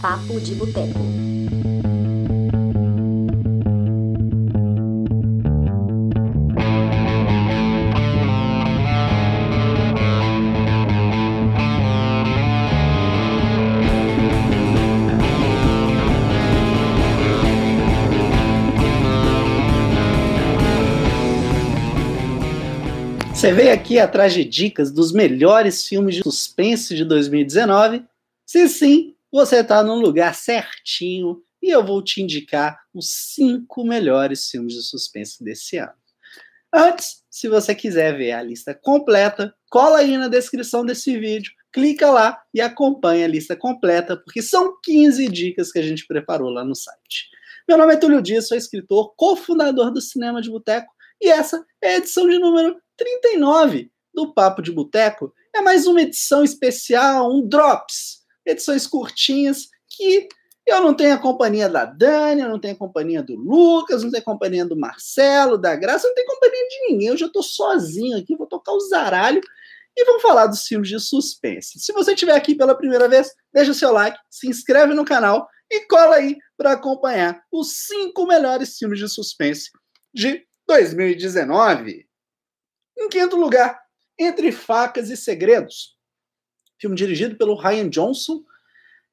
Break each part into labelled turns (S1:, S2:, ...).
S1: Papo de Boteco.
S2: Você veio aqui atrás de dicas dos melhores filmes de suspense de 2019? Se sim, você está no lugar certinho e eu vou te indicar os cinco melhores filmes de suspense desse ano. Antes, se você quiser ver a lista completa, cola aí na descrição desse vídeo, clica lá e acompanha a lista completa, porque são 15 dicas que a gente preparou lá no site. Meu nome é Túlio Dias, sou escritor, cofundador do Cinema de Boteco, e essa é a edição de número 39 do Papo de Boteco. É mais uma edição especial, um Drops. Edições curtinhas que eu não tenho a companhia da Dani, eu não tenho a companhia do Lucas, não tenho a companhia do Marcelo, da Graça, não tenho companhia de ninguém. Eu já estou sozinho aqui, vou tocar o zaralho e vamos falar dos filmes de suspense. Se você estiver aqui pela primeira vez, deixa o seu like, se inscreve no canal e cola aí para acompanhar os cinco melhores filmes de suspense de 2019. Em quinto lugar, Entre Facas e Segredos, filme dirigido pelo Ryan Johnson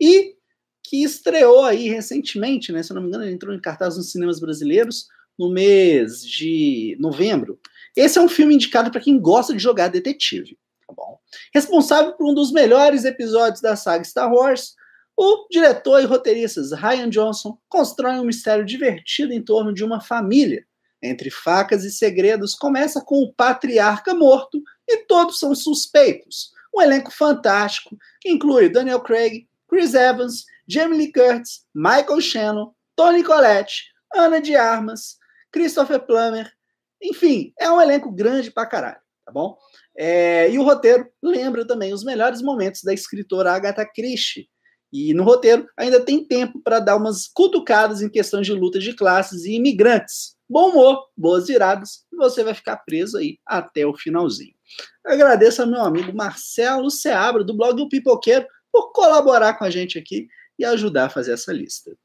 S2: e que estreou aí recentemente, né? Se não me engano, ele entrou em cartaz nos cinemas brasileiros no mês de novembro. Esse é um filme indicado para quem gosta de jogar detetive, tá bom? Responsável por um dos melhores episódios da saga Star Wars, o diretor e roteirista Ryan Johnson constrói um mistério divertido em torno de uma família entre facas e segredos, começa com o patriarca morto e todos são suspeitos. Um elenco fantástico que inclui Daniel Craig, Chris Evans, Jamie Lee Curtis, Michael Shannon, Tony Collette, Ana de Armas, Christopher Plummer. Enfim, é um elenco grande pra caralho, tá bom? É, e o roteiro lembra também os melhores momentos da escritora Agatha Christie. E no roteiro ainda tem tempo para dar umas cutucadas em questões de luta de classes e imigrantes bom humor, boas viradas, e você vai ficar preso aí até o finalzinho. Agradeço ao meu amigo Marcelo Seabra, do blog do Pipoqueiro, por colaborar com a gente aqui e ajudar a fazer essa lista.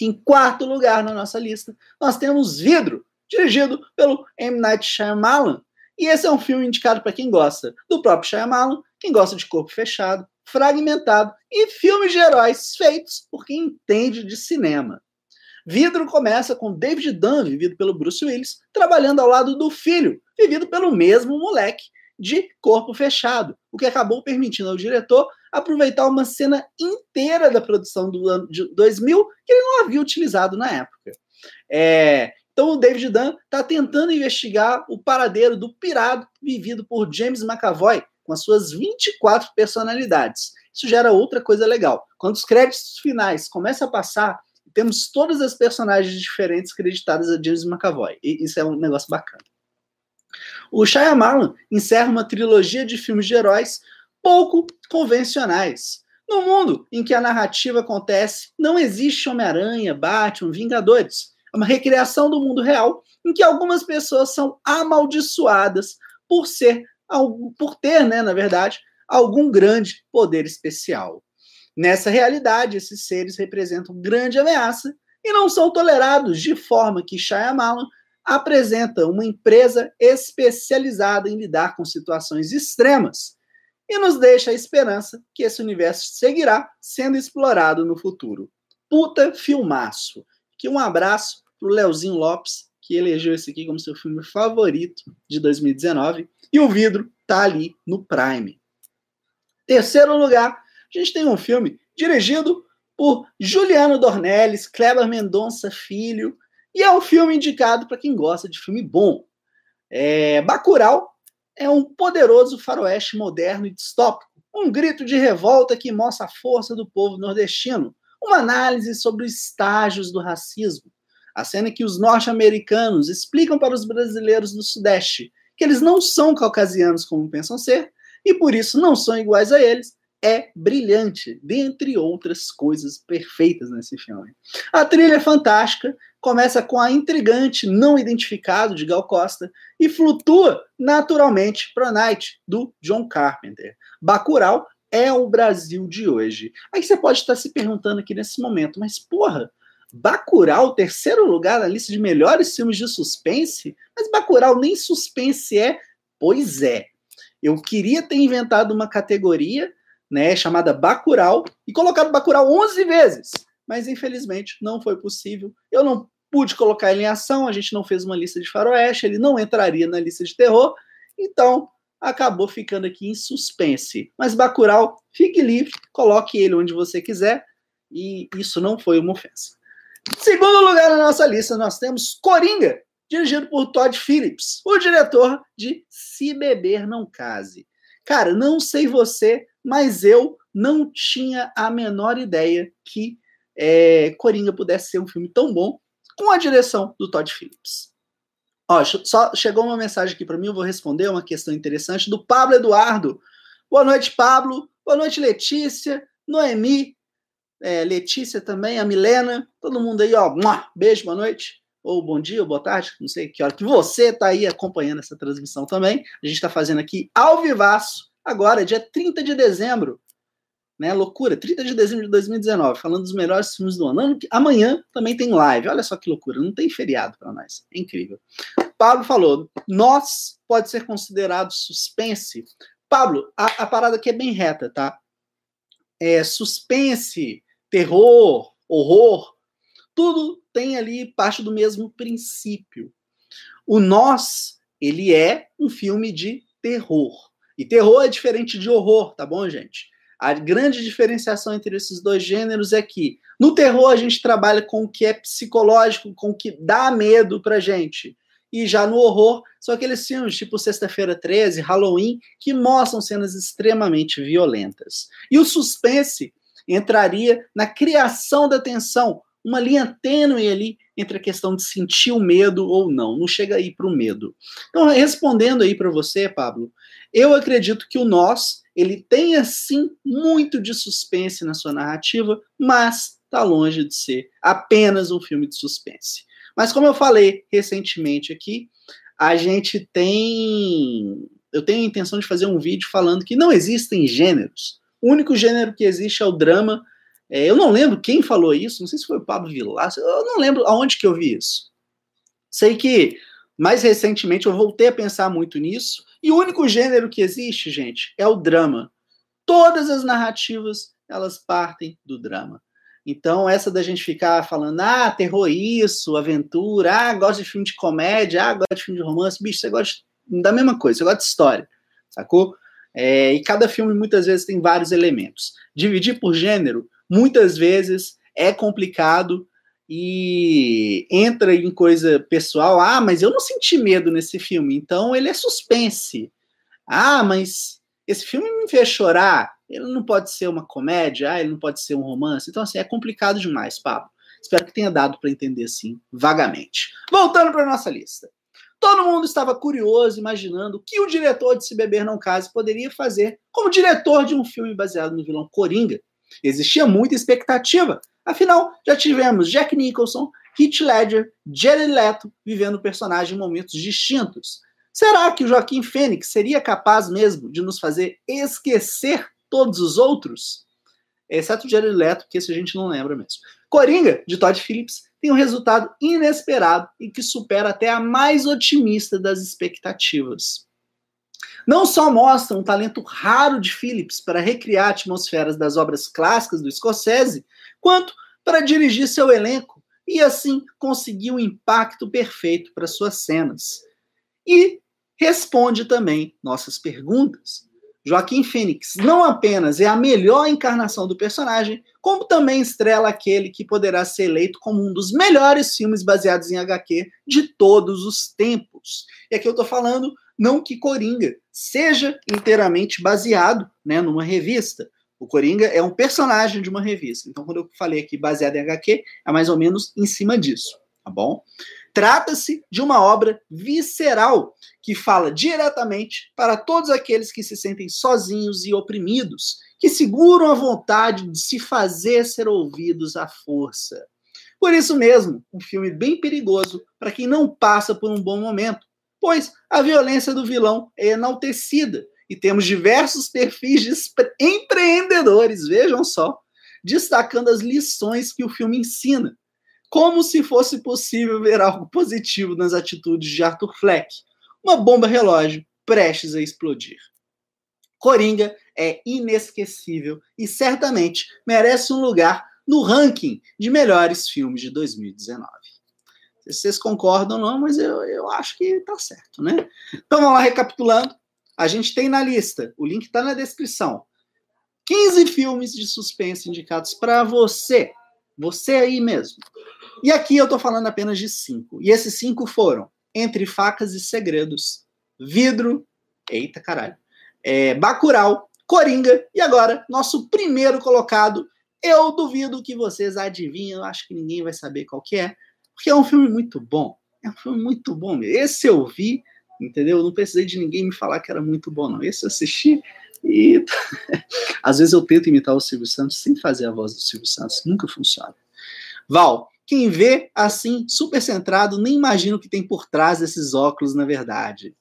S2: Em quarto lugar na nossa lista, nós temos Vidro, dirigido pelo M. Night Shyamalan. E esse é um filme indicado para quem gosta do próprio Shyamalan, quem gosta de corpo fechado, fragmentado e filmes de heróis feitos por quem entende de cinema. Vidro começa com David Dunn, vivido pelo Bruce Willis, trabalhando ao lado do filho, vivido pelo mesmo moleque, de corpo fechado, o que acabou permitindo ao diretor aproveitar uma cena inteira da produção do ano de 2000 que ele não havia utilizado na época. É, então o David Dunn está tentando investigar o paradeiro do pirado vivido por James McAvoy, com as suas 24 personalidades. Isso gera outra coisa legal. Quando os créditos finais começam a passar temos todas as personagens diferentes creditadas a James McAvoy. E isso é um negócio bacana. O Shyamalan encerra uma trilogia de filmes de heróis pouco convencionais. No mundo em que a narrativa acontece, não existe Homem-Aranha, Batman, Vingadores. É uma recriação do mundo real em que algumas pessoas são amaldiçoadas por ser, por ter, né, na verdade, algum grande poder especial. Nessa realidade, esses seres representam grande ameaça e não são tolerados, de forma que Shyamalan apresenta uma empresa especializada em lidar com situações extremas e nos deixa a esperança que esse universo seguirá sendo explorado no futuro. Puta filmaço. Que um abraço pro Leozinho Lopes, que elegeu esse aqui como seu filme favorito de 2019, e o vidro tá ali no Prime. Terceiro lugar, a gente tem um filme dirigido por Juliano Dornelles, Kleber Mendonça Filho, e é um filme indicado para quem gosta de filme bom. É, Bacurau é um poderoso faroeste moderno e distópico, um grito de revolta que mostra a força do povo nordestino, uma análise sobre os estágios do racismo. A cena que os norte-americanos explicam para os brasileiros do Sudeste que eles não são caucasianos como pensam ser e por isso não são iguais a eles, é brilhante, dentre outras coisas perfeitas nesse filme. A trilha é fantástica, começa com a intrigante Não Identificado de Gal Costa e flutua naturalmente para Night do John Carpenter. Bacurau é o Brasil de hoje. Aí você pode estar se perguntando aqui nesse momento, mas porra, Bacurau, terceiro lugar na lista de melhores filmes de suspense? Mas Bacurau nem suspense é? Pois é. Eu queria ter inventado uma categoria, né, chamada Bacurau e colocado Bacurau 11 vezes, mas infelizmente não foi possível. Eu não pude colocar ele em ação, a gente não fez uma lista de faroeste, ele não entraria na lista de terror, então acabou ficando aqui em suspense. Mas Bacurau, fique livre, coloque ele onde você quiser, e isso não foi uma ofensa. Segundo lugar na nossa lista, nós temos Coringa, dirigido por Todd Phillips, o diretor de Se Beber Não Case. Cara, não sei você, mas eu não tinha a menor ideia que é, Coringa pudesse ser um filme tão bom com a direção do Todd Phillips. Ó, só chegou uma mensagem aqui para mim, eu vou responder uma questão interessante do Pablo Eduardo. Boa noite, Pablo. Boa noite, Letícia, Noemi, é, Letícia também, a Milena, todo mundo aí, ó. Beijo, boa noite. Ou bom dia, ou boa tarde, não sei que hora que você está aí acompanhando essa transmissão também. A gente está fazendo aqui ao vivaço, agora, dia 30 de dezembro. Né, loucura, 30 de dezembro de 2019, falando dos melhores filmes do ano. Amanhã também tem live, olha só que loucura, não tem feriado para nós, é incrível. Pablo falou, nós pode ser considerado suspense. Pablo, a, a parada aqui é bem reta, tá? É suspense, terror, horror, tudo tem ali parte do mesmo princípio. O Nós, ele é um filme de terror. E terror é diferente de horror, tá bom, gente? A grande diferenciação entre esses dois gêneros é que no terror a gente trabalha com o que é psicológico, com o que dá medo pra gente. E já no horror, são aqueles filmes tipo Sexta-feira 13, Halloween, que mostram cenas extremamente violentas. E o suspense entraria na criação da tensão, uma linha tênue ali entre a questão de sentir o medo ou não, não chega aí para o medo. Então, respondendo aí para você, Pablo, eu acredito que o nós, ele tem assim muito de suspense na sua narrativa, mas está longe de ser apenas um filme de suspense. Mas como eu falei recentemente aqui, a gente tem eu tenho a intenção de fazer um vídeo falando que não existem gêneros. O único gênero que existe é o drama. É, eu não lembro quem falou isso, não sei se foi o Pablo Vilas, eu não lembro aonde que eu vi isso. Sei que mais recentemente eu voltei a pensar muito nisso, e o único gênero que existe, gente, é o drama. Todas as narrativas, elas partem do drama. Então, essa da gente ficar falando, ah, terror isso, aventura, ah, gosto de filme de comédia, ah, gosto de filme de romance, bicho, você gosta da mesma coisa, você gosta de história, sacou? É, e cada filme muitas vezes tem vários elementos. Dividir por gênero muitas vezes é complicado e entra em coisa pessoal. Ah, mas eu não senti medo nesse filme, então ele é suspense. Ah, mas esse filme me fez chorar. Ele não pode ser uma comédia, ah, ele não pode ser um romance. Então, assim, é complicado demais, Pablo. Espero que tenha dado para entender assim, vagamente. Voltando para nossa lista. Todo mundo estava curioso, imaginando o que o diretor de Se Beber Não Case poderia fazer como diretor de um filme baseado no vilão Coringa. Existia muita expectativa. Afinal, já tivemos Jack Nicholson, Heath Ledger, Jared Leto vivendo o personagem em momentos distintos. Será que o Joaquim Fênix seria capaz mesmo de nos fazer esquecer todos os outros? Exceto o Jared Leto, que esse a gente não lembra mesmo. Coringa, de Todd Phillips, tem um resultado inesperado e que supera até a mais otimista das expectativas. Não só mostra um talento raro de Phillips para recriar atmosferas das obras clássicas do Scorsese, quanto para dirigir seu elenco e assim conseguir o um impacto perfeito para suas cenas. E responde também nossas perguntas. Joaquim Phoenix não apenas é a melhor encarnação do personagem, como também estrela aquele que poderá ser eleito como um dos melhores filmes baseados em HQ de todos os tempos. E aqui eu estou falando não que Coringa seja inteiramente baseado né, numa revista. O Coringa é um personagem de uma revista. Então, quando eu falei aqui baseado em HQ, é mais ou menos em cima disso, tá bom? Trata-se de uma obra visceral que fala diretamente para todos aqueles que se sentem sozinhos e oprimidos, que seguram a vontade de se fazer ser ouvidos à força. Por isso mesmo, um filme bem perigoso para quem não passa por um bom momento, pois a violência do vilão é enaltecida e temos diversos perfis de empreendedores, vejam só, destacando as lições que o filme ensina, como se fosse possível ver algo positivo nas atitudes de Arthur Fleck, uma bomba relógio prestes a explodir. Coringa é inesquecível e certamente merece um lugar no ranking de melhores filmes de 2019. Se vocês concordam ou não, mas eu, eu acho que tá certo, né? Então vamos lá, recapitulando. A gente tem na lista, o link está na descrição, 15 filmes de suspense indicados para você, você aí mesmo. E aqui eu tô falando apenas de cinco. E esses cinco foram Entre Facas e Segredos, Vidro, eita caralho, é, Bacurau, Coringa e agora nosso primeiro colocado. Eu duvido que vocês adivinhem, eu acho que ninguém vai saber qual que é, porque é um filme muito bom. É um filme muito bom. Esse eu vi, entendeu? Eu não precisei de ninguém me falar que era muito bom, não. Esse eu assisti e às vezes eu tento imitar o Silvio Santos sem fazer a voz do Silvio Santos, nunca funciona. Val, quem vê assim, super centrado, nem imagina o que tem por trás desses óculos, na verdade.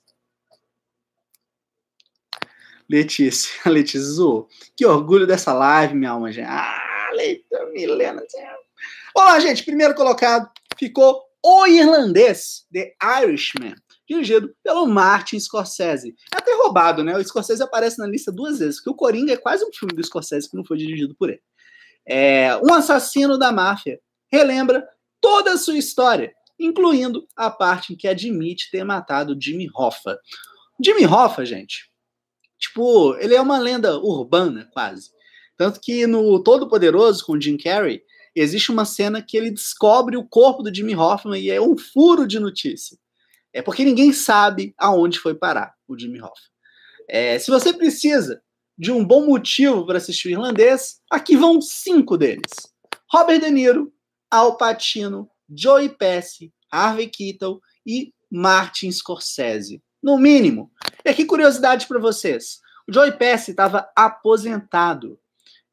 S2: Letícia, Letícia zoou. Que orgulho dessa live, minha alma, gente. Ah, Leita, Milena. Olá, gente. Primeiro colocado ficou o irlandês, The Irishman dirigido pelo Martin Scorsese. É até roubado, né? O Scorsese aparece na lista duas vezes, porque o Coringa é quase um filme do Scorsese que não foi dirigido por ele. É, um assassino da máfia relembra toda a sua história, incluindo a parte em que admite ter matado Jimmy Hoffa. Jimmy Hoffa, gente, tipo, ele é uma lenda urbana, quase. Tanto que no Todo Poderoso, com Jim Carrey, existe uma cena que ele descobre o corpo do Jimmy Hoffman e é um furo de notícia. É porque ninguém sabe aonde foi parar o Jimmy Hoffa. É, se você precisa de um bom motivo para assistir o irlandês, aqui vão cinco deles: Robert De Niro, Al Pacino, Joey Pesci, Harvey Keitel e Martin Scorsese. No mínimo. E aqui curiosidade para vocês: o Joey Pesci estava aposentado.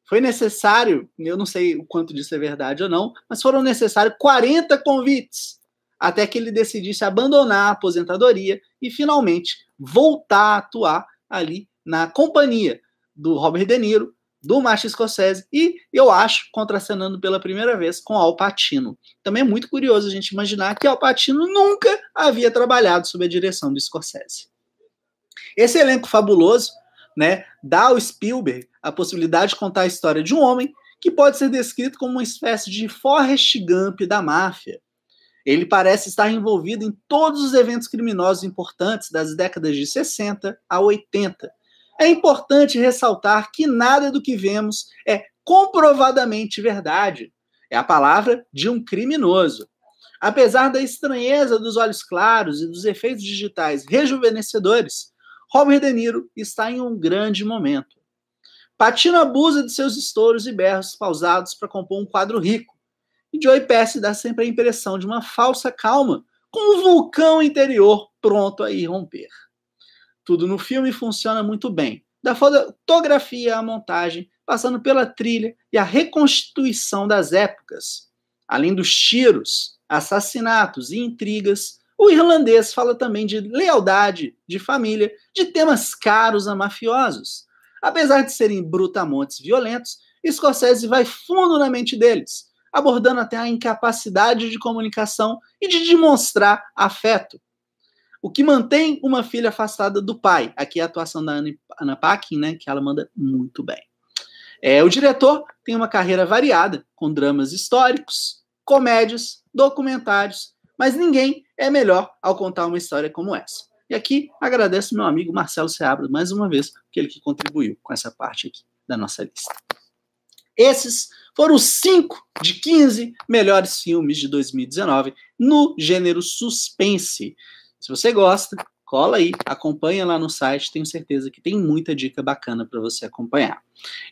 S2: Foi necessário, eu não sei o quanto disso é verdade ou não, mas foram necessários 40 convites até que ele decidisse abandonar a aposentadoria e finalmente voltar a atuar ali na companhia do Robert De Niro, do Martin Scorsese e, eu acho, contracenando pela primeira vez com Al Pacino. Também é muito curioso a gente imaginar que Al Pacino nunca havia trabalhado sob a direção do Scorsese. Esse elenco fabuloso né, dá ao Spielberg a possibilidade de contar a história de um homem que pode ser descrito como uma espécie de Forrest Gump da máfia, ele parece estar envolvido em todos os eventos criminosos importantes das décadas de 60 a 80. É importante ressaltar que nada do que vemos é comprovadamente verdade. É a palavra de um criminoso. Apesar da estranheza dos olhos claros e dos efeitos digitais rejuvenescedores, Robert De Niro está em um grande momento. Patino abusa de seus estouros e berros pausados para compor um quadro rico, e Joey Pesci dá sempre a impressão de uma falsa calma, com um vulcão interior pronto a irromper. Tudo no filme funciona muito bem, da fotografia à montagem, passando pela trilha e a reconstituição das épocas. Além dos tiros, assassinatos e intrigas, o irlandês fala também de lealdade, de família, de temas caros a mafiosos. Apesar de serem brutamontes violentos, Scorsese vai fundo na mente deles, abordando até a incapacidade de comunicação e de demonstrar afeto. O que mantém uma filha afastada do pai. Aqui é a atuação da Ana Paquin, né, que ela manda muito bem. É, o diretor tem uma carreira variada, com dramas históricos, comédias, documentários, mas ninguém é melhor ao contar uma história como essa. E aqui agradeço meu amigo Marcelo Seabra mais uma vez, que ele que contribuiu com essa parte aqui da nossa lista. Esses foram os 5 de 15 melhores filmes de 2019 no gênero suspense. Se você gosta, cola aí, acompanha lá no site, tenho certeza que tem muita dica bacana para você acompanhar.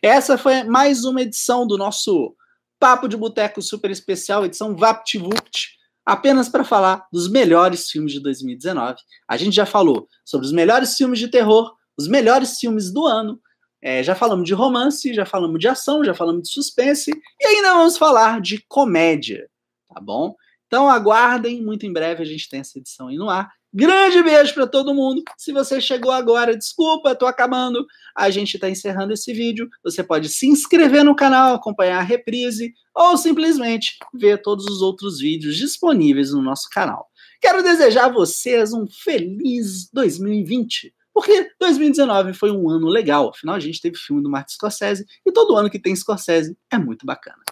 S2: Essa foi mais uma edição do nosso Papo de Boteco super especial, edição VaptVupt, apenas para falar dos melhores filmes de 2019. A gente já falou sobre os melhores filmes de terror, os melhores filmes do ano, é, já falamos de romance, já falamos de ação, já falamos de suspense, e ainda vamos falar de comédia, tá bom? Então aguardem, muito em breve a gente tem essa edição aí no ar. Grande beijo para todo mundo. Se você chegou agora, desculpa, tô acabando. A gente está encerrando esse vídeo. Você pode se inscrever no canal, acompanhar a reprise ou simplesmente ver todos os outros vídeos disponíveis no nosso canal. Quero desejar a vocês um feliz 2020. Porque 2019 foi um ano legal. Afinal, a gente teve filme do Martin Scorsese e todo ano que tem Scorsese é muito bacana.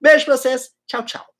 S2: Beijo pra vocês. Tchau, tchau.